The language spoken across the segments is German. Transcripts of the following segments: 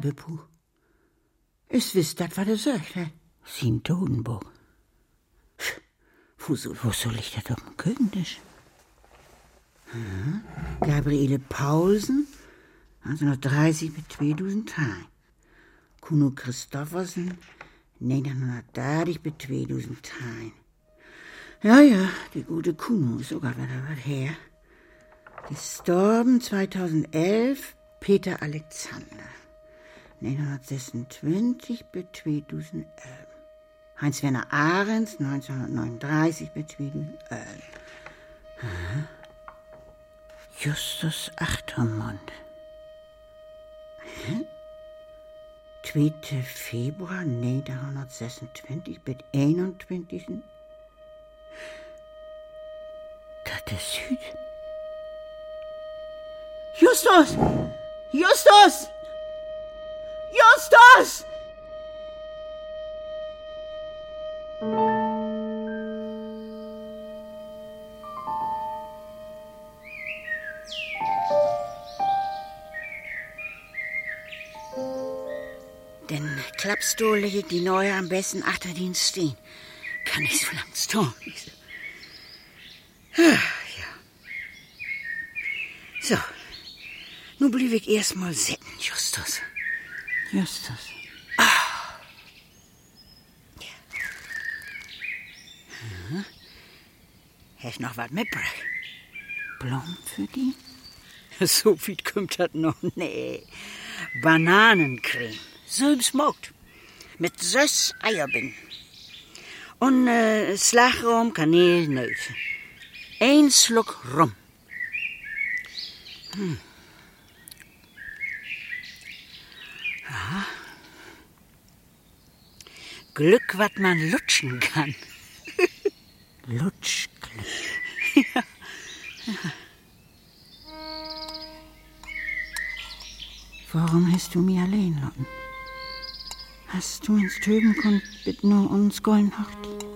Sterbebuch. Ist wisst dat, was er sagt? Sin Totenbuch. Wo soll, wo soll ich das Küchentisch? Hm? Gabriele Paulsen, 1930 mit 2000 Tagen. Kuno Christoffersen, 1930 mit 2000 Tagen. Ja, ja, die gute Kuno ist sogar wieder was her. Gestorben 2011 Peter Alexander. 1926 bis 2011. Heinz-Werner Ahrens, 1939 bis 2011. Aha. Justus Achtermund. Hä? 2. Februar 1926 bis 21. Das ist Süd. Justus! Justus! Justus! Den Klappstuhl lege die neue am besten Achterdienst stehen. Kann ich so lang tun. Ja. So. Nun blieb ich erst mal sitten, Justus. Justus. Ah. Ja. Hast noch was mitgebracht? Blumen für die? So viel kommt das noch. Nee. Bananencreme. Selbst gemacht. Mit sechs Eierbinden. Und äh, Slagroom, Kaneel, Nöte. Ein Schluck rum. Hm. Glück, was man lutschen kann. Lutschglück. ja. ja. Warum hast du mich allein lassen? Hast du ins Töben kommt mit nur uns golden Hochti?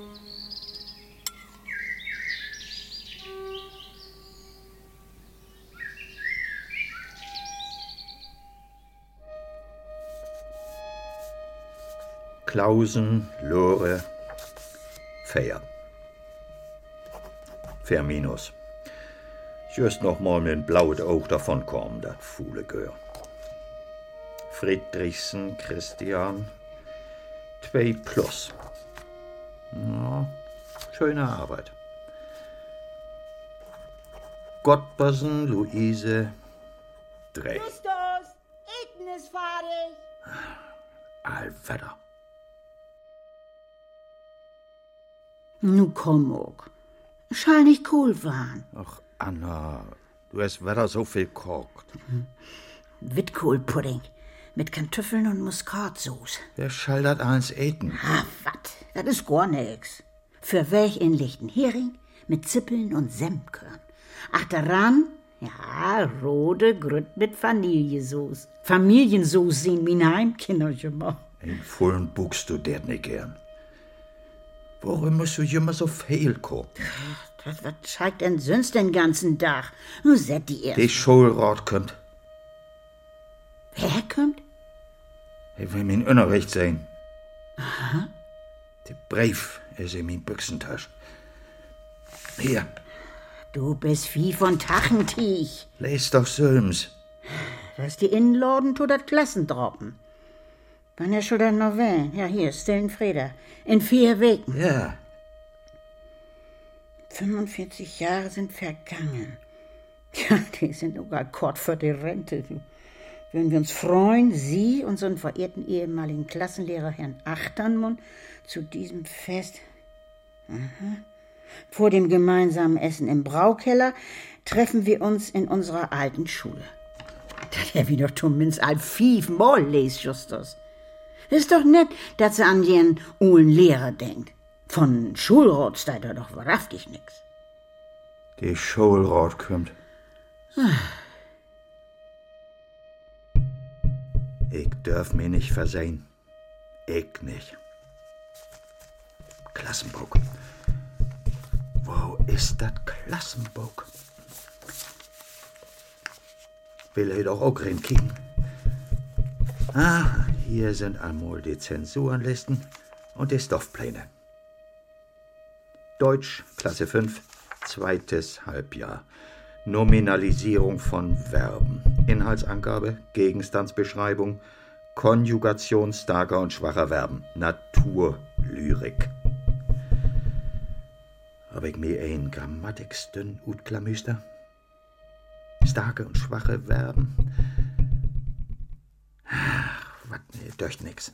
Klausen, Lore, Feier. Fair minus. Just noch mal mit blauet Auge davon kommen, dat Fuhle Gör. Friedrichsen, Christian, 2 plus. Ja, schöne Arbeit. Gottbersen, Luise, 3. Justus, Eten ist fertig. Allwetter. Nu komm auch. Schall nicht cool waren. Ach, Anna, du hast wieder so viel kocht. Witkohlpudding mit Kartoffeln und Muskatsauce. Wer schall dat eins eten? Ah, wat? Das ist gar nix. Für welch in lichten Hering mit Zippeln und Senfkörn. Ach, daran, ja, rote Grüt mit Vanillesoße. Familiensoße sehen mein Heimkinder schon mal. In vollen buchst du der nicht gern. Warum musst du immer so viel kochen? Das, was zeigt denn sonst den ganzen Tag? Nun set die erst. Die Schulrat kommt. Wer kommt? Ich will mein Unterricht sehen. Aha. Der Brief ist in mein Büchsentasche. Hier, Du bist wie von Tachentich. les doch Sölms. Das ist die Innenladen tut das Klassendroppen. Wann ist schon der Novell? Ja, hier, Stillen Freda. In vier Wegen. Ja, 45 Jahre sind vergangen. Ja, die sind sogar kurz vor der Rente. Würden wir uns freuen, Sie, unseren verehrten ehemaligen Klassenlehrer Herrn Achternmund, zu diesem Fest aha, vor dem gemeinsamen Essen im Braukeller treffen wir uns in unserer alten Schule. Das er wieder zumindest all fief Moll les, Justus. Ist doch nett, dass sie an ihren ohlen Lehrer denkt. Von Schulrat steht da doch wahrhaftig nix. die Schulrat kommt. Ich darf mich nicht versehen. Ich nicht. Klassenbuch. Wo ist das Klassenbuch? Will ich doch auch reinkicken. Ah, hier sind einmal die Zensurenlisten und die Stoffpläne. Deutsch, Klasse 5, zweites Halbjahr. Nominalisierung von Verben. Inhaltsangabe, Gegenstandsbeschreibung, Konjugation starker und schwacher Verben. Naturlyrik. Hab ich mir ein Grammatikstün utklamüster? Starke und schwache Verben. Wat mir durch nix.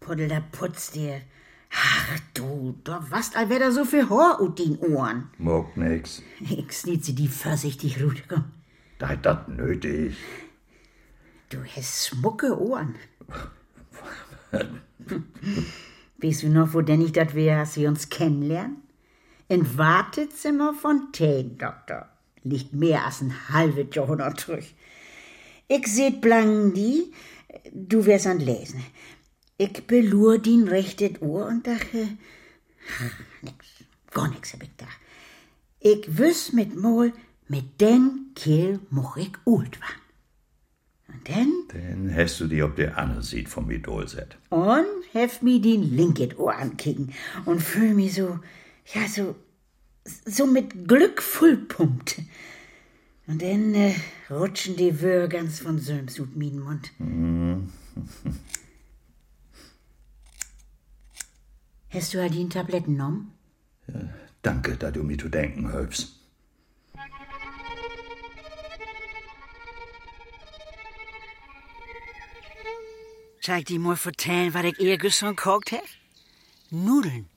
Puddel, da putzt dir. Ach du, da was, als wär da so viel Haar ut den Ohren. Mag nix. Ich sniet sie die vorsichtig, komm. Da hat dat nötig. Du hast schmucke Ohren. weißt du noch, wo denn ich dat wär, als wir uns kennenlernen? Im Wartezimmer von Doktor. Liegt mehr als ein halbes Jahrhundert zurück. Ich seht blang die, du wärst an Lesen. Ich belur din rechtet Ohr und dachte, nix, gar nix hab ich gedacht. Ich wüss mit Mol, mit den Kehl moch ich ult war. Und dann, Dann hast du die ob der andere sieht vom Idol set. und hef mi din linket Ohr ankicken und fühl mi so, ja, so, so mit Glück vollpumpt. Und dann äh, rutschen die Wör ganz von Söms ut min Mund. Hast du die Tabletten genommen? Danke, da du mir zu denken hölfst. Zeig dir mal vertellen, was ich ihr gestern gekocht hab? Nudeln.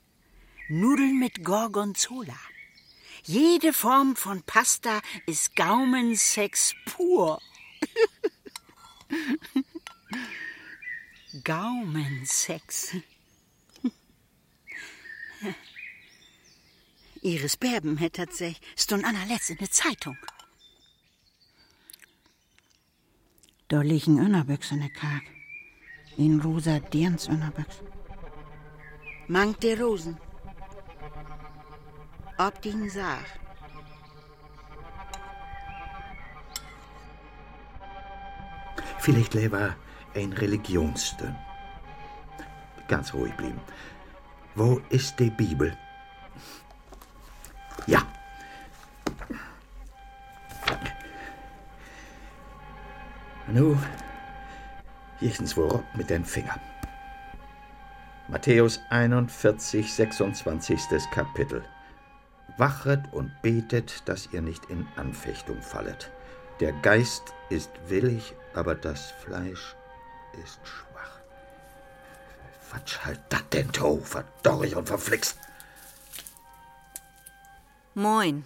Nudeln mit Gorgonzola. Jede Form von Pasta ist Gaumensex pur. Gaumensex. Iris Berben hätte sich stund allerletzt in der Zeitung. Da liegen Önnerbüchs in der Karg. In rosa Dirns Önnerbüchs. Mangt der Rosen. Ob din Saar. Vielleicht lieber ein Religionsstön. Ganz ruhig blieben. Wo ist die Bibel? Ja. Nu, jichtens wohl rob mit den Fingern. Matthäus 41, 26. Kapitel. Wachet und betet, dass ihr nicht in Anfechtung fallet. Der Geist ist willig, aber das Fleisch ist schwach. Was schalt dat denn, to? Verdorrig und verflixt. Moin.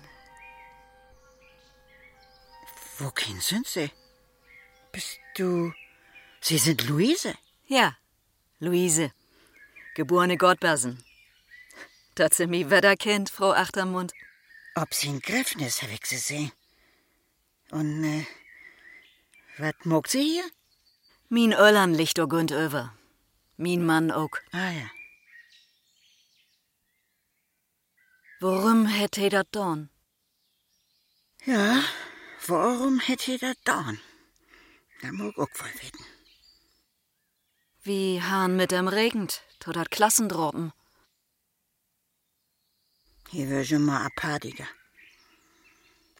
Wohin sind Sie? Bist du. Sie sind Luise? Ja, Luise. Geborene Gottbersen. Dat sie mi Wetter kennt, Frau Achtermund. Ob sie Gräfnis, hab ich sie sehen. Und, äh, was mogt sie hier? Min Öllern liegt o Gund over. Min Mann ook. Ah ja. Worum hätt he dat don? Ja, warum hätte das da? Da mag auch wohl wissen. Wie Hahn mit dem regend, to dat Klassendropen. Hier wär schon mal apathiger.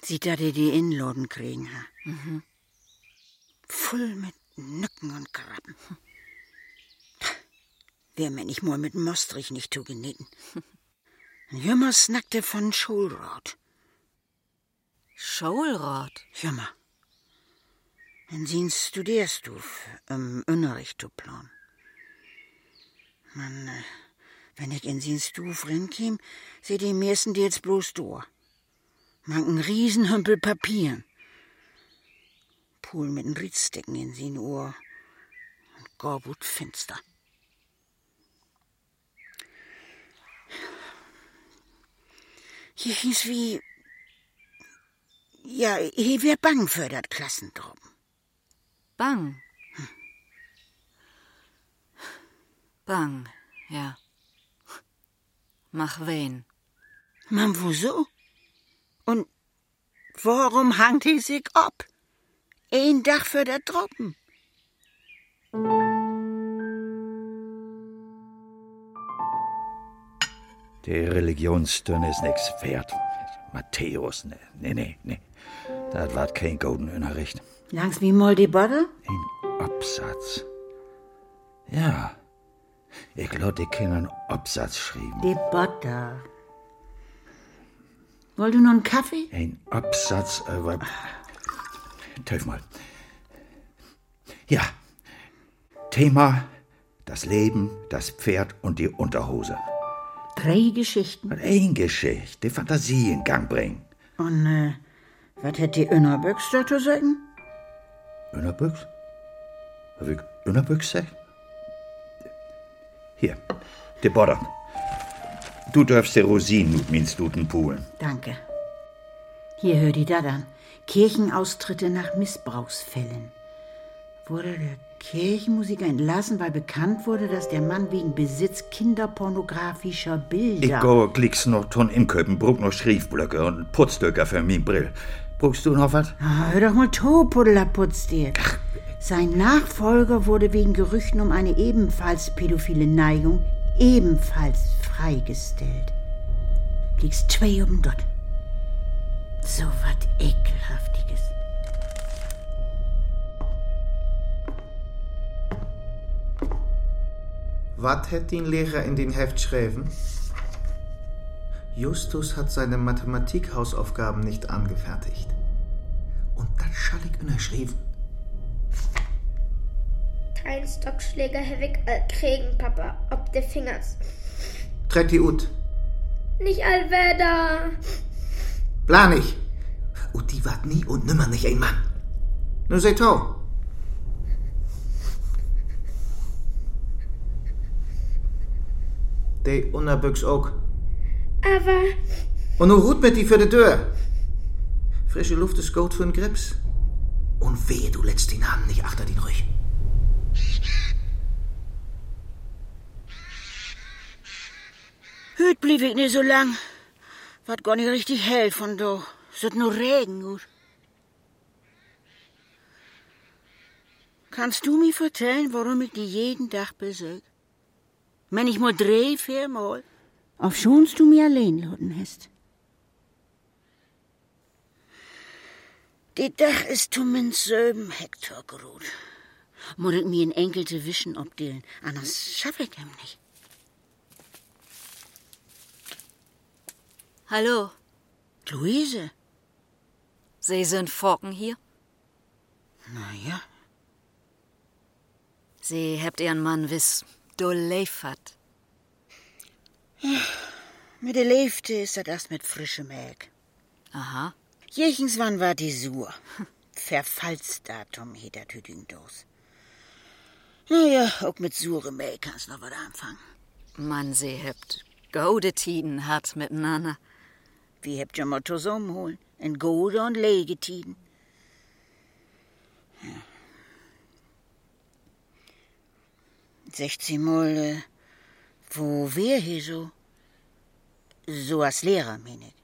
Sieht da die die Inloden kriegen, ha? Mhm. Voll mit Nücken und Krabben. Wär mir nicht mal mit Mostrich nicht zugenitten. Jümmer snackte von Schulrot. Schulrot. Jümmer. En zien studierst du im Unterricht zu plan. Man, äh, wenn ich in sin Stuf rinkim, seh die meisten die jetzt bloß durch. Man einen Riesenhümpel Papier. Pool mit n Riedstecken in sin Ohr. Und Gorbut finster. Hier hieß wie. Ja, hier wär bang für dat Klassentruppen. Bang. Bang, ja. Mach wen? Man, wo so? Und Warum hangt die sich ab? Ein Dach für der Truppen. Die Religionsstünde ist nix wert. Matthäus, ne, ne, ne, ne. Das war kein golden Unterricht. Langs wie mal die Butter? Ein Absatz. Ja. Ich glaub, die können einen Absatz schreiben. Die Butter. Wollt du noch einen Kaffee? Ein Absatz über. Töf mal. Ja. Thema: das Leben, das Pferd und die Unterhose. Drei Geschichten. Und ein Geschichte, die Fantasie in Gang bringen. Und, äh, was hätt die Innerbüchs dazu sagen? Innerbüchs? Hab ich Innerbüchs gesagt? Hier, die Butter. Du darfst die Rosinen mit min Stuten poolen. Danke. Hier hör die da dann. Kirchenaustritte nach Missbrauchsfällen. Wurde der Kirchenmusiker entlassen, weil bekannt wurde, dass der Mann wegen Besitz kinderpornografischer Bilder. Ich go klicks noch ton inköpen, brauch noch Schriftblöcke und Putzdöcker für min Brill. Brauchst du noch was? Ah, hör doch mal to, Puddler putzt dir. Sein Nachfolger wurde wegen Gerüchten um eine ebenfalls pädophile Neigung ebenfalls freigestellt. Liegst zwei oben dort. So wat ekelhaftiges. Was hat den Lehrer in den Heft geschrieben? Justus hat seine Mathematikhausaufgaben nicht angefertigt. Und das schall ich unterschrieben. Kein Stockschläger habe ich all kriegen, Papa, ob de Fingers. Treck die ut. Nicht allweder. Plan ich. Und die wart nie und nimmer nicht ein Mann. Nur sei tau. De Unterbüchs auch. Aber Und nur Hut mit die für die Tür. Frische Luft ist gut für den Grips. Und wehe, du letzt den Hand nicht achter den Rücken. Hüt blieb ich nicht so lang. Wart gar nicht richtig hell von do. Sot nur Regen gut. Kannst du mir vertellen, warum ich die jeden Tag besög? Wenn ich mal dreh, viermal. Auf schonst du mir allein lassen hast. Die Dach ist um min söben Hektar grot. Muss ich mir in enkelte Wischen obdelen, anders schaff ich dem nicht. Hallo, Luise? Sie sind Forken hier? Na ja. Sie habt Ihren Mann wiss, du leifert. Mit der Leifte ist das erst mit frischem Äg. Aha. Jechens wann war die Sur. Verfallsdatum heet dat Hüding dos. Naja, auch mit surem Äg kannst noch was anfangen. Mann, Sie habt gode Tiden hat miteinander. Wie habt ihr mal zusammenholen? In gode und Legetiden. Sechzehn Mal, äh, wo wär hier so? So als Lehrer, mein ich.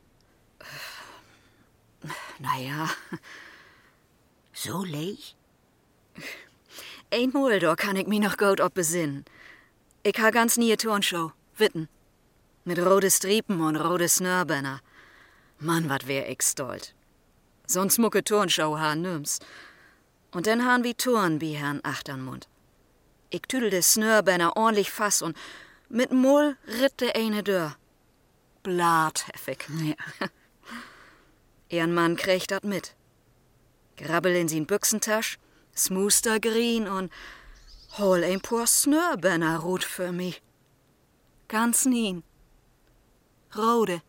Naja, So leich? einmal da kann ich mich noch gut ob besinnen. Ich ha ganz nie Turnshow, Witten. Mit rote Striepen und rote Snörbänder. Mann, wat wär ich stolz. Sonst mucke Turnshow ha nüms. Und dann han wie Turn bi Herrn Achternmund. Ich tüdelte Snörbänder ordentlich fass und mit Mull ritt de eine Dörr. Blatheffig. Ja. Ihren Mann kriegt dat mit. Grabbel in sin Büchsentasch, smooster green und hol ein paar Snörbänner rot für mich. Ganz nien. Rode.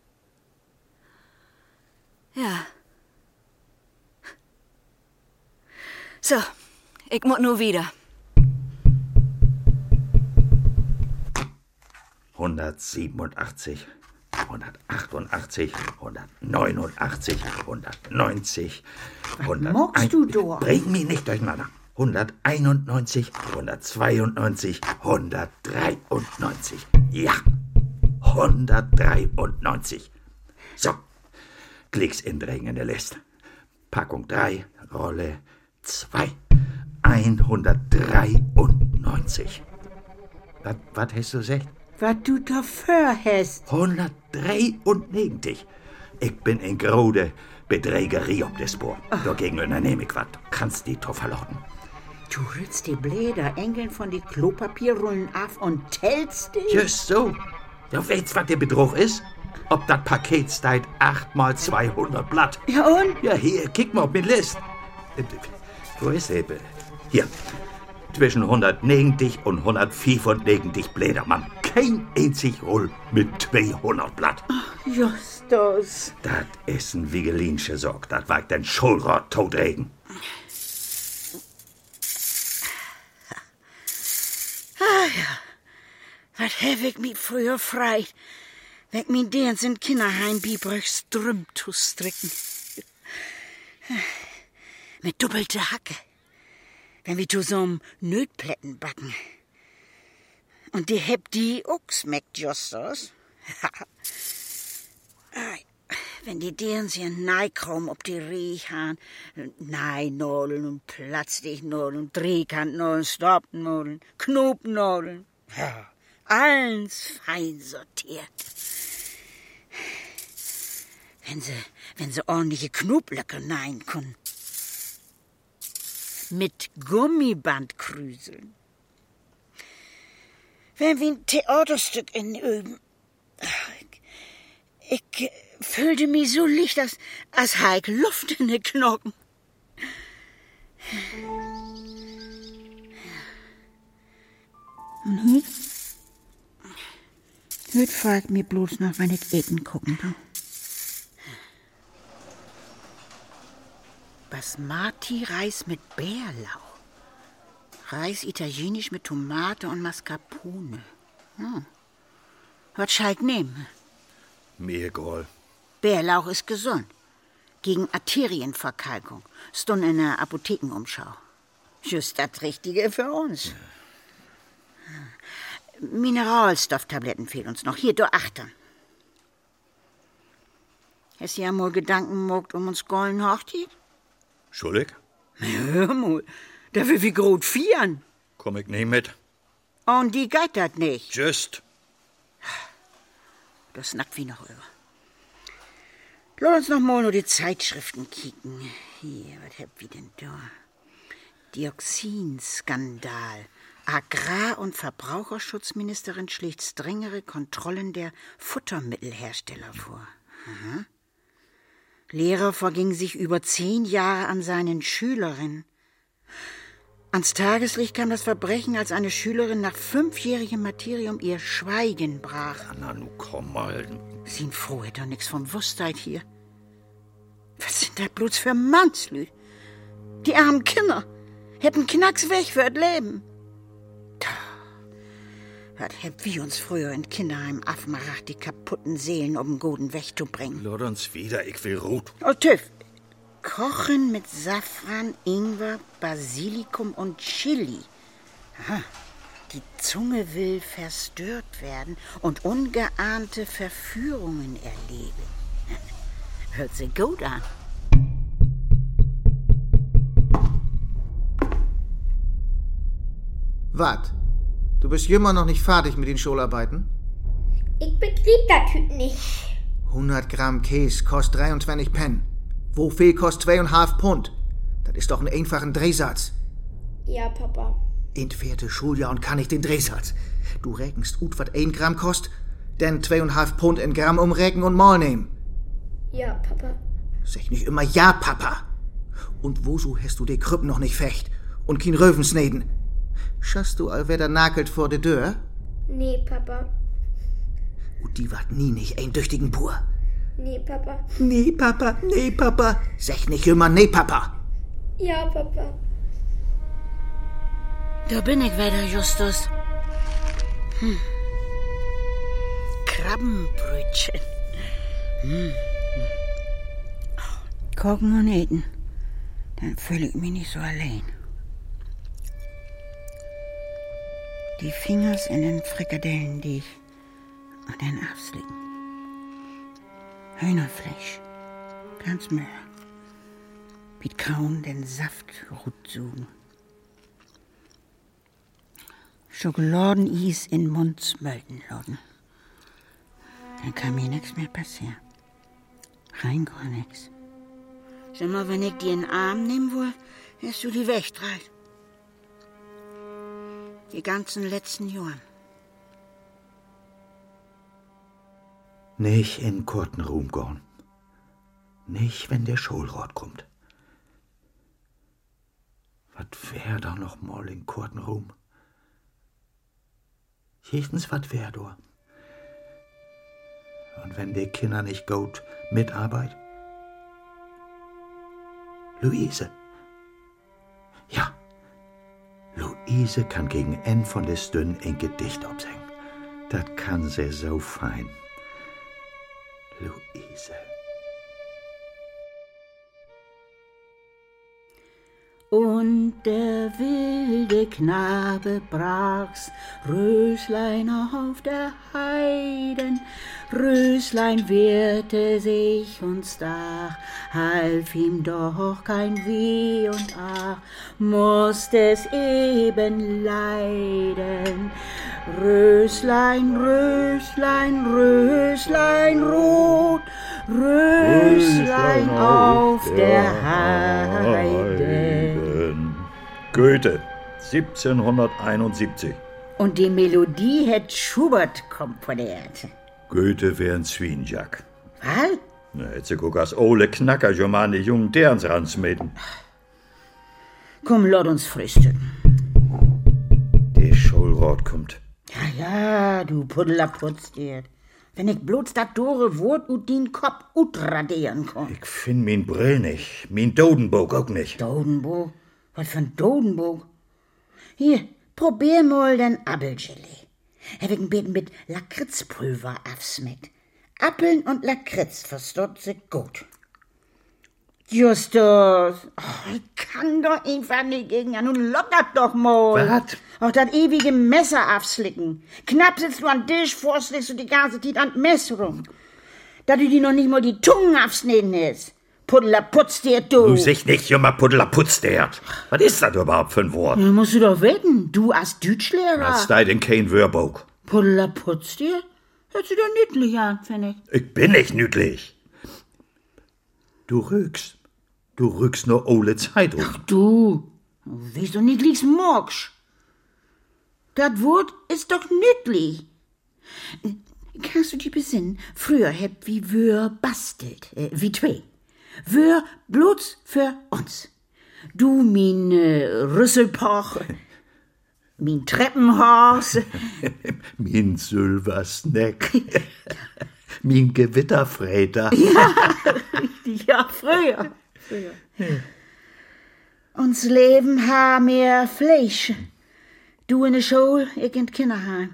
Ja. So, ich muss nur wieder. 187, 188, 189, 190, 100. mockst du doch? Bring mich nicht durcheinander. 191, 192, 193. Ja, 193. So, klicks in der Liste. Packung 3, Rolle 2. 193. Was, was hast du gesagt? Was du dafür hast. 193. Ich bin in grode Bedrägerie ob des Spor. Dagegen unternehme ich was. Kannst die doch verlauten. Du rührst die Bläder Engeln von die Klopapierrollen ab und tellst die? Just so. Du weißt, was der Betrug ist? Ob das Paket steht 8 mal 200 Blatt. Ja und? Ja, hier, kick mal auf meine List. Wo ist sie? Hier. Zwischen 190 und 195 Blätter, Mann. Kein einzig Roll mit 200 Blatt. Justus. Das ist ein Wigelinsche Sorg. Das war den Schulrott totregen. Was hab ich mich früher freit, wenn ich mir dens in Kinderheim biebrüch Strüm zu stricken. Mit doppelte Hacke. Wenn wir zu so'm Nötplätten backen. Und die heb die auch schmeckt, Justus. Wenn die dens hier neikrom ob die Riech han, Neinodeln und Platzdichnollen und Drehkantnodeln, Stoppnodeln, Knopnodeln. Ja, alles fein sortiert. Wenn sie, wenn sie ordentliche Knoblöcke nein können. Mit Gummibandkrüseln. Wenn wir ein Theaterstück in üben. Ich, ich fühlte mich so licht, als, als heik Luft in den Knochen. Und heute? Heute fragt mir bloß noch, wenn ich Eten gucken tu. Basmati-Reis mit Bärlauch. Reis italienisch mit Tomate und Mascarpone. Hm. Was schalt nehmen? Egal. Bärlauch ist gesund. Gegen Arterienverkalkung. Stund in der Apothekenumschau. Just das Richtige für uns. Mineralstofftabletten fehlen uns noch. Hier, du achtern. Hast du ja mal Gedanken mogt um uns gollen Hochzeit? Schuldig? Hör mal, da will wie grot vieren. Komm ich nicht mit. Und die geht dat nicht. Just. Das snackt wie noch über. Lass uns noch mal nur die Zeitschriften kicken. Hier, was hab wir denn da? Dioxinskandal. Agrar- und Verbraucherschutzministerin schlägt strengere Kontrollen der Futtermittelhersteller vor. Aha. Lehrer verging sich über zehn Jahre an seinen Schülerinnen. Ans Tageslicht kam das Verbrechen, als eine Schülerin nach fünfjährigem Martyrium ihr Schweigen brach. Na, nu komm mal. Sind froh, hätt doch nix von Wusstheit hier. Was sind das bloß für Mannslü? Die armen Kinder hätten Knacks weg für das Leben. Da, was hätt wir uns früher in Kinderheim afmacht, die kaputten Seelen um den guten Weg zu bringen. Lord uns wieder, ich will Ruth. Oh, Tiff. Kochen mit Safran, Ingwer, Basilikum und Chili. Aha. Die Zunge will verstört werden und ungeahnte Verführungen erleben. Hört sich gut an. Wat? Du bist immer noch nicht fertig mit den Schularbeiten? Ich begrieb das Typ nicht. 100 Gramm Käse kostet 23 Pen. Wo viel kostet 2,5 Pfund? Das ist doch ein einfacher Drehsatz. Ja, Papa. Vierte Schuljahr und kann ich den Drehsatz. Du rechnest ut, wat 1 Gramm kost, denn 2,5 Pfund in Gramm umrechnen und mal nehmen. Ja, Papa. Sag nicht immer ja, Papa. Und wozu hast du die Krüppen noch nicht fecht? Und kein Röwensneden? Schaust du all wer da nakelt vor der Tür? Nee, Papa. Und die wart nie nicht eindüchtigen pur. Nee, Papa. Nee, Papa, nee, Papa. Sag nicht immer nee, Papa. Ja, Papa. Da bin ich wieder, Justus. Hm. Krabbenbrötchen. Hm. Kochen und eten. Dann fühle ich mich nicht so allein. Die Fingers in den Frikadellen, die ich an den Afslicken. Hühnerfleisch. Ganz mehr. wie kaum den Saft rutsugen. Schokoladenis in Mund smölten lassen. Dann kann mir nichts mehr passieren. Rein gar nichts. Sag mal, wenn ich dir in den Arm nehmen will, hast du die wegstrahlt. Die ganzen letzten Jahren. Nicht in kurten Ruhm gehen. Nicht, wenn der Schulrat kommt. Was wär da noch mal in kurten Ruhm? Jechtens wat wär da. Und wenn die Kinder nicht gut mitarbeit? Luise. Ja. Luise kann gegen N von der Stünn ein Gedicht absingen. Das kann sie so fein. Louise. Und der wilde Knabe brach's Röslein auf der Heiden. Röslein wehrte sich und stach, half ihm doch kein Weh und ach, musste es eben leiden. Röslein, Röslein, Röslein rot, Röslein auf der Heide. Goethe, 1771. Und die Melodie hätt Schubert komponiert. Goethe wär ein Zwienjack. Was? Na, hätt sie guck als ole Knacker schon mal an die jungen Derns ransmeten. Komm, lass uns frühstücken. Der Schulrat kommt. Ja, ja, du Puddler putzt dir. Wenn ich bloß dat dore Wort ut din Kopf utradieren kann. Ich find min Brill nicht, min Dodenburg auch nicht. Dodenburg? Was für ein Dodenburg? Hier, probier mal den Appelgelee. Ich ein bisschen mit Lakritzpulver abschmeckt. Appeln und Lakritz versteht sich gut. Justus, oh, ich kann doch einfach nicht gegen ja, nun lockert doch mal. Was? Auch das ewige Messer abslicken. Knapp sitzt du an Tisch, vorschlägst du die ganze Zeit an Messer rum. Da du dir noch nicht mal die Tunge abschneiden hast. Puddler putzt dir, du. Du sich nicht, Jummer Puddler putzt der. Was ist das überhaupt für ein Wort? Ja, musst du doch wetten, du als Deutschlehrer. Hast du denn kein Wörbuch? Puddler putzt dir? Hört sich doch niedlich an, finde ich. Ich bin nicht nüdlich. Du rückst. Du rückst nur ole Zeitung. Du, wie so niedlichs Morgsch. Das Wort ist doch nüdlich. Kannst du dich besinnen? Früher heb wie wir bastelt, äh, wie zwei. Wir bloß für uns. Du, min äh, Rüsselpoch, min Treppenhaus, Min Silversnack. min Gewitterfräter. ja, früher. früher. Uns Leben ha mehr Fleisch. Du in der Schule, ich in Kinderheim.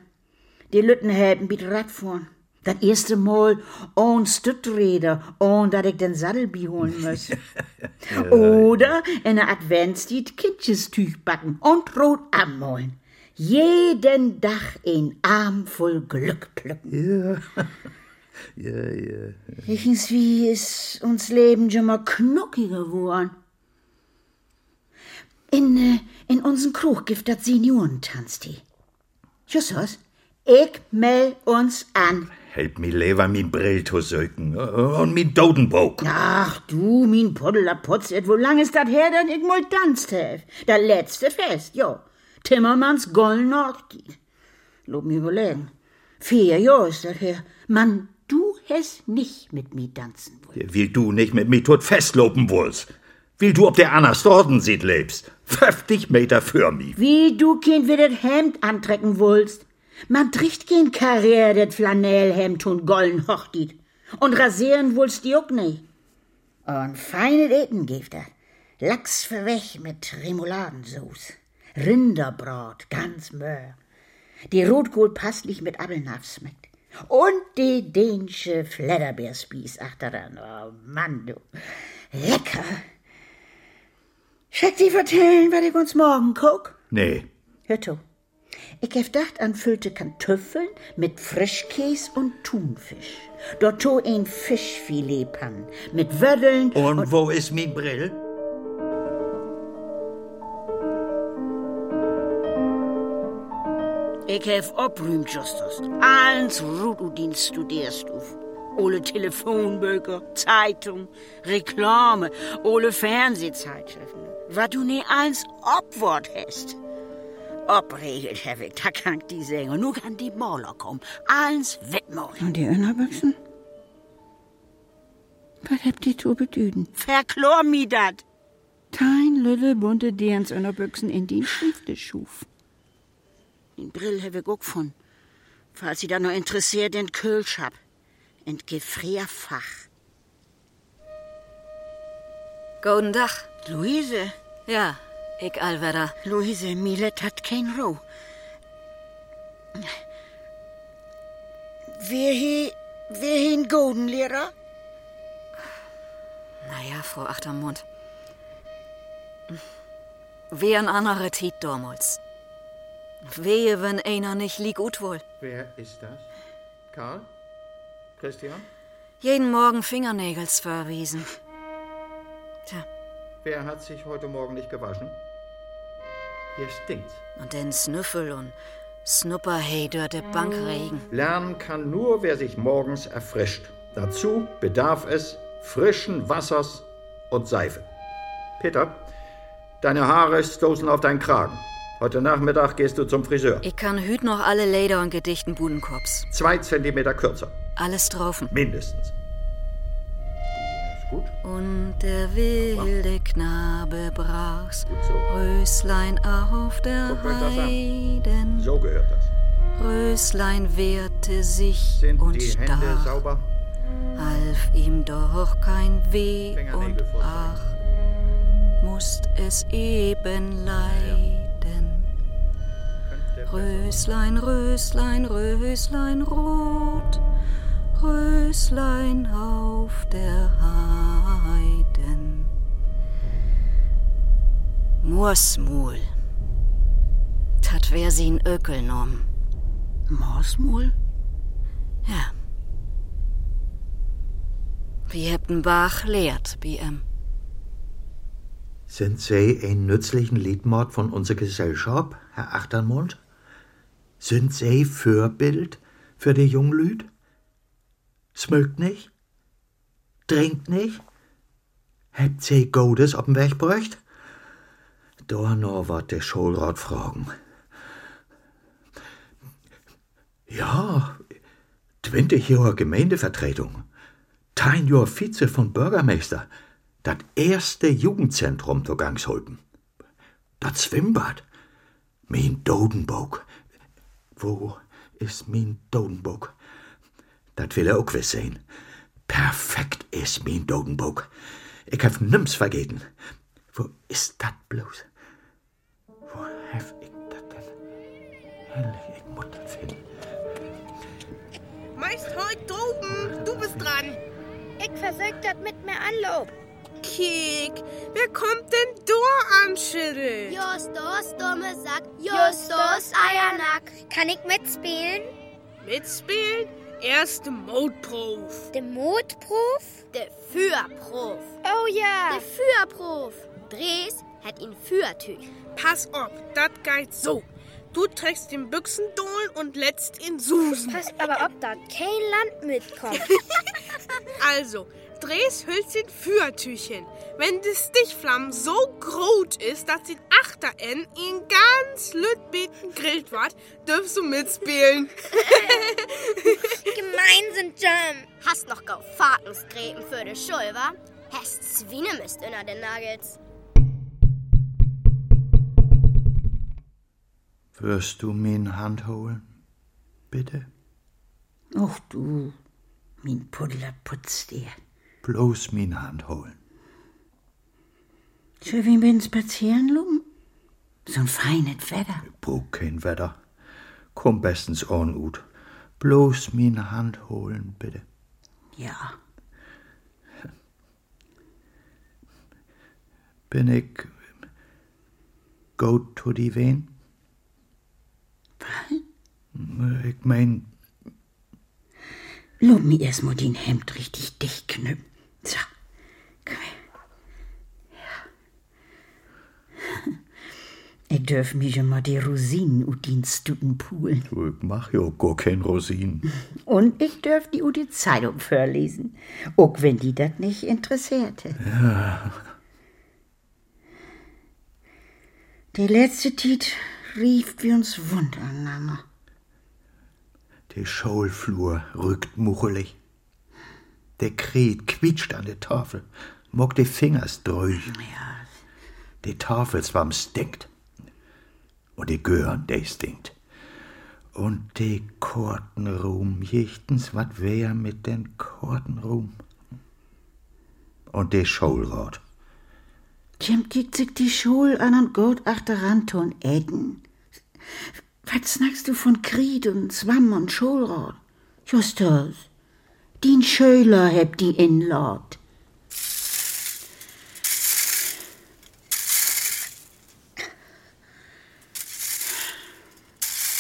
Die Lütten hätten mit Radfahren. Das erste Mal ohne Stütträder, ohne dass ich den Sattelbi holen muss. Oder in der Adventstied Kindchestüch backen und rot anmalen. Jeden Tag ein Arm voll Glück pflücken. Ja, ja. Irgendwie ist uns Leben schon mal knuckiger geworden. In, äh, in unseren Krug gibt das Seniorentanz die. Justus, ich meld uns an. Help mi lever min Brill zu söken. Und min Dodenburg. Ach du, min Poddeler Potzet, wo lang ist das her, dass ich mal tanzt hef? Das letzte Fest, jo. Timmermans Gollen Hochzeit. Lob mir überlegen. Vier Jahre ist das her. Mann, du hast nicht mit mir tanzen wollen. Will du nicht mit mi tot festlopen wollst? Will du ob der Anna Storten sieht lebst? 50 Meter für mi. Wie du Kind wieder das Hemd antrecken wollst. Man trägt kein Karriere das Flanellhemd und gollen Hochtit. Und rasieren wollst die auch nicht. Und feine Eten gibt das. Lachs verwech mit Remouladensoße. Rinderbrat, ganz möhr. Die Rotkohl passlich mit Appelnapf schmeckt. Und die dänische Fledderbeerspieß achteran. Oh Mann, du. Lecker. Schreck dir vertellen, was ich uns morgen guck? Nee. Hör zu. Ich hef gedacht an füllte Kartoffeln mit Frischkäse und Thunfisch. Dort to ein Fischfilet pan mit Wödeln. Und, und wo ist mi Brill? Ich hef abrühmt, Justus. Allens Rududins studierst du. Ole Telefonböcker, Zeitung, Reklame, ohne Fernsehzeitschriften. Was du nie eins Obwort hast. Obregelt, Herr Wick, da kann die Sänger. Nur kann die Maler kommen. Alles wettmachen. Und die Innerbüchsen? Was habt ihr zu bedüden? Verklor mi dat. Tein lülle bunte Derns Innerbüchsen in die Schrifte schuf. Den Brill habe ich auch von. Falls Sie da noch interessiert, den Kölsch hab. In Gefrierfach. Golden Dach. Luise, Ja, ich allwedder. Luise, Milet hat kein Ruh. Wer hier, wer hier ein Goldenlehrer? Naja, Frau Achtermund. Wie ein anderer Tiet damals. Wehe, wenn einer nicht lieg gut wohl. Wer ist das? Karl? Christian? Jeden Morgen Fingernägels verwiesen. Tja, Wer hat sich heute Morgen nicht gewaschen? Hier stinkt's. und den Snüffel und Snupperhey durch de Bankregen. Lernen kann nur, wer sich morgens erfrischt. Dazu bedarf es frischen Wassers und Seife. Peter, deine Haare stoßen auf deinen Kragen. Heute Nachmittag gehst du zum Friseur. Ich kann hüt noch alle Leder und gedichten Budenkops. Zwei Zentimeter kürzer. Alles draufen. Mindestens. Und der wilde Knabe brach's. Röslein auf der. Heiden. So gehört das. Röslein wehrte sich Sind und stach, half ihm doch kein Weh und ach, musst es eben leiden. Röslein, Röslein, Röslein rot, Röslein auf der Heiden. Mursmul, dat wär sie'n Ökel nom. Morsmul? Ja. Wie heb'n Bach lehrt, bi em. Sind Sie ein nützlichen Liedmord von unserer Gesellschaft, Herr Achtermund? Sind Sie Vorbild für die Junglüd? Smögt nicht? Trinkt nicht? Habt Sie auf dem Weg bräucht? Da nur wat der Schulrat fragen. Ja, 20 Jahre Gemeindevertretung. 10 Jahre Vize von Bürgermeister. Das erste Jugendzentrum zu Gangs holpen. Das Schwimmbad. Mein Dodenburg. Wo ist mein Dodenburg? Das will er auch wissen sein. Perfekt ist mein Dodenburg. Ich hab nimm's vergeten. Wo ist das bloß? Wo hab ich das denn? Herrlich, ich muss das finden. Meist heut droben, du bist dran. Ich versuch das mit mir Anlob. Kiek, wer kommt denn da anschütteln? Justus, dumme Sack. Justus, Eiernack. Kann ich mitspielen? Mitspielen? Erste Mode-Prof. Der Motprof? Der Führprof. Oh ja. Der Führprof. Dres hat ihn Führtüch. Pass auf, das geht so. Du trägst den Büchsendohlen und letzt in Susen. Pass aber ob da kein Land mitkommt. Also, drehst Hülschen Fürtüchen. Wenn die Stichflamme so groß ist, dass den Achterenn in ganz Lütbeten grillt wird, dürfst du mitspielen. Gemein sind Jam. Hast noch gau Fakensgräten für de Schul, wa? Hast Zwienemist inner den Nuggets. Wirst du min Hand holen? Bitte? Och du, min Puddler putzt dir. Bloß min Hand holen. Schön, wir bin spazieren, Lumen? So ein feines Wetter. Brauch kein Wetter. Komm bestens on ut. Bloß min Hand holen, bitte. Ja. Bin ich go to die Wen? Was? Ich mein, Lob mir erst mal den Hemd richtig dicht knüpfen. So, komm her. Ja. Ich dürf mich mal die Rosinen ut den Stuten poolen. Ich mach ja gar kein Rosinen. Und ich dürf die ut die Zeitung vorlesen. Auch wenn die das nicht interessierte. Ja. Die letzte Tit rief wir uns wund aneinander. Der Schulflur rückt muchelig. Der Kret quietscht an der Tafel, mock die Fingers durch. Ja. Die Tafelswamm stinkt. Und die Gören, der stinkt. Und die Kortenruhm, jichtens, wat wär mit den Kortenruhm? Und die Schulrot. Jim kickt sich die Schul an und geht achteran tun Eden. Was snackst du von Kried und Zwamm und Schulrot? Justus, din Schöler hebt die inlord.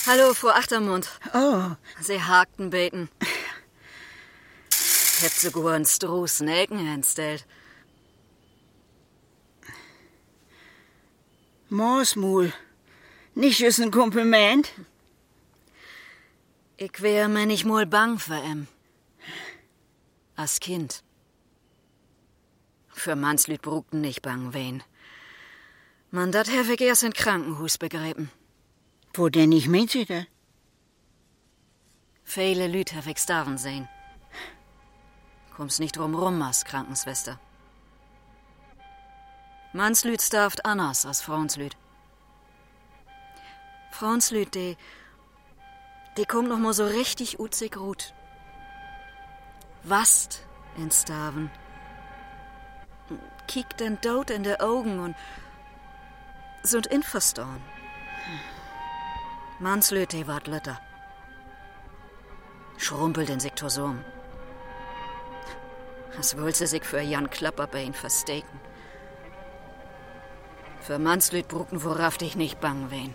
Hallo, Frau Achtermund. Oh. Sie hakten beten. Hebt sogar einen Stroh Snaken hinstellt. Morsmul. Nicht ist ein Kompliment. Ich wär mir nicht mal bang für em. Als Kind. Für Manslüt brugten nicht bang wen. Man dat hef ich erst in Krankenhus begräben. Wo denn nicht meint sie da? Viele hef ich starven sehen. Kommst nicht drum rum als Krankenschwester. Manslüt starft anders als Frauenslüt. Frauenslüt, die, die kommt noch mal so richtig utzig gut. Wast in Starven. Kiekt den Tod in de Augen und sind inverstorn. Manslüt, die wart lütter. Schrumpelt in sich Tosom. Als wollte sie sich für Jan Klapperbein versteken. Für Manslüt brucken, worauf dich nicht bang wen.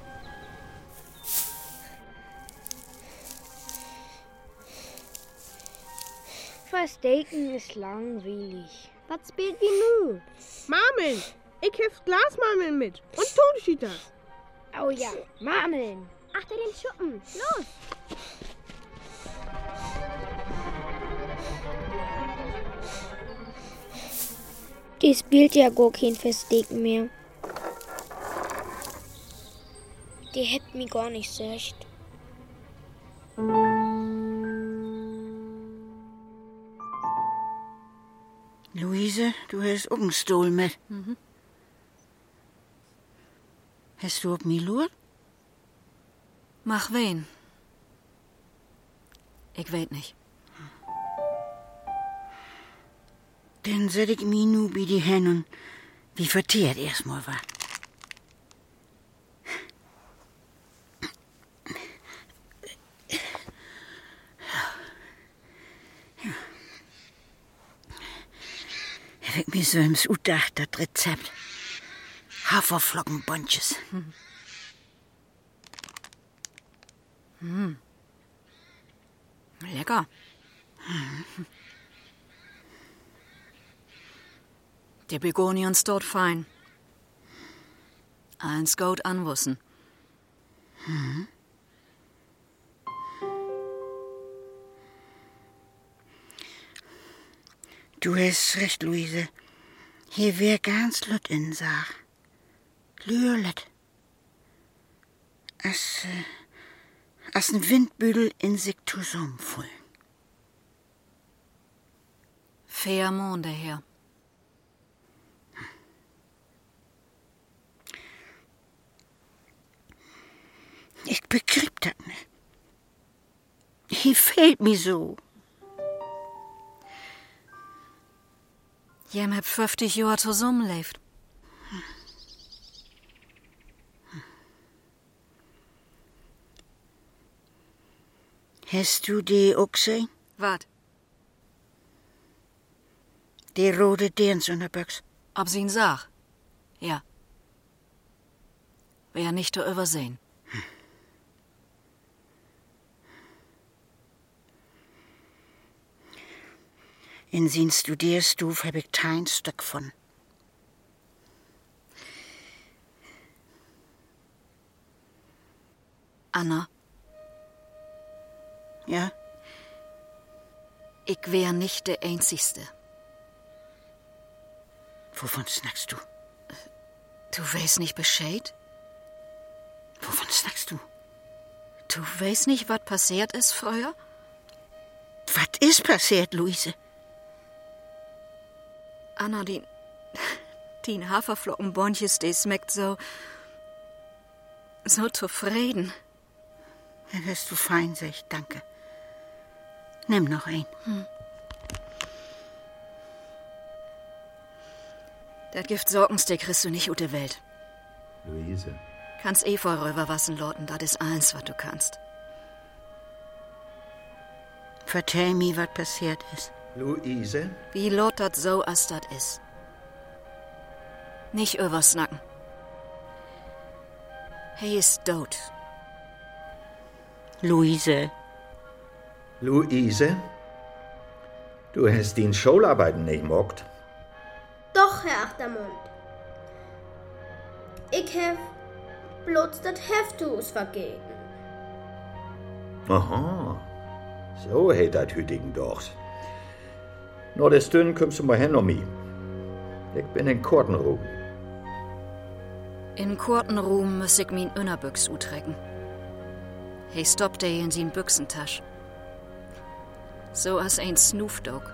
Versteken ist langweilig. Was spielt wie nu? Marmeln. Ich hef Glasmarmeln mit. Und Tonschieters. Oh ja, Marmeln. Achter den Schuppen. Los. Die spielt ja gar kein Verstecken mehr. Die hätt mich gar nicht secht. Luise, du hast auch einen Stuhl mit. Mhm. Hast du auf mich lurt? Mach wen? Ich weet nicht. Dann set ich mich nu bei die hin und wie verteert erstmal war. Ich mir so im Utdacht, das Rezept. Haferflockenbunches. Hm. Lecker. Die Begoniens dort fein. Eins gut anwussen. Mhm. Du hast recht, Luise. Hier wär ganz lut in Sach. Lürlet. As, äh, as ein Windbüdel in sich zusammenfüllen. Fair Monde her. Ich begrieb das nicht. Hier fehlt mir so. Jem hab 50 Jahre zusammenlebt. Hast du die auch gesehen? Wat? Die rote Dirns in der Büchse. Ob sie ihn sah? Ja. Wär nicht zu übersehen. In sin Studierstuf hab ich kein Stück von. Anna. Ja? Ich wär nicht der Einzigste. Wovon snackst du? Du weißt nicht Bescheid? Wovon snackst du? Du weißt nicht, was passiert ist früher? Was ist passiert, Luise? Anna, die, die Haferflockenbonches, die schmeckt so, so zufrieden. Ja, wirst du fein, sag ich, danke. Nimm noch ein. Hm. Das Gift Sorgenstick kriegst du nicht ut der Welt. Luise. Kannst eh voll rüberwassen, Lotten, das ist alles, was du kannst. Vertell mir, was passiert ist. Luise? Wie lot dat so, as dat is. Nicht übersnacken. He ist tot. Luise. Luise? Du hast den Scholarbeiten nicht mockt. Doch, Herr Achtermund. Ich hef bloß das Heftus vergeben. Aha. So hätt dat hütigen doch. Nur des Dünn kommst du mal hin mich. Ich bin in Kortenruhm. In Kortenruhm muss ich min Innerbüchs utrecken. He stoppte in sin Büchsentasch. So as ein Snoop Dogg.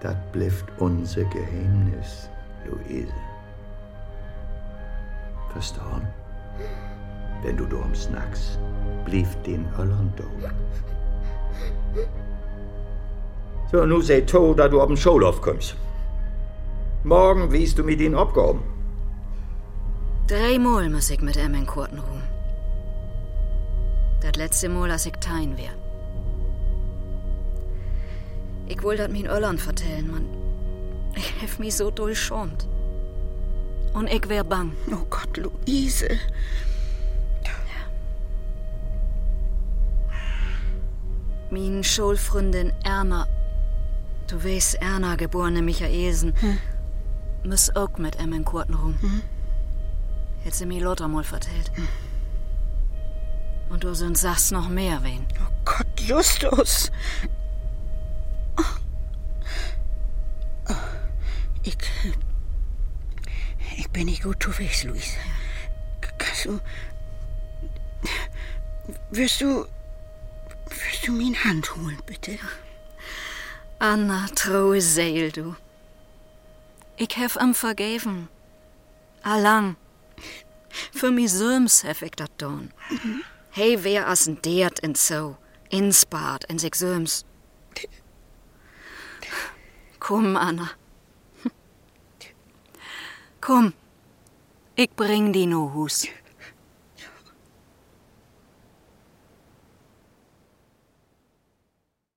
Das bleibt unser Geheimnis, Luise. Verstanden? Wenn du drum snackst, blieb den Holland do. So, nu sei to, da du auf den Schulauf kommst. Morgen wiest du mir den abgehoben. Dreimal muss ich mit ihm in Kortenruhm. Das letzte Mal, als ich tein wär. Ich will dat min Irland vertellen, man. Ich hef mich so durchschäumt. Und ich wär bang. Oh Gott, Luise. Min Schulfreundin Erna, du weißt, Erna, geborene Michaelsen, hm. muss auch mit em in Kortenruhm. Hm. Hätt sie mir Lothar mal vertellt. Hm. Und du sind sagst noch mehr wen. Oh Gott, Justus. Oh. Oh. Ich. Ich bin nicht gut unterwegs, Luis. Kannst du. Wirst du. Wirst du mir eine Hand holen, bitte? Anna, traue Seel, du. Ich hef am vergeben. Allang. Für mi Söms hef ich dat don. Mhm. Hey, wer as n deert en so. Inspaart en sich Söms. Komm, Anna. Komm. Ich bring die no Hus.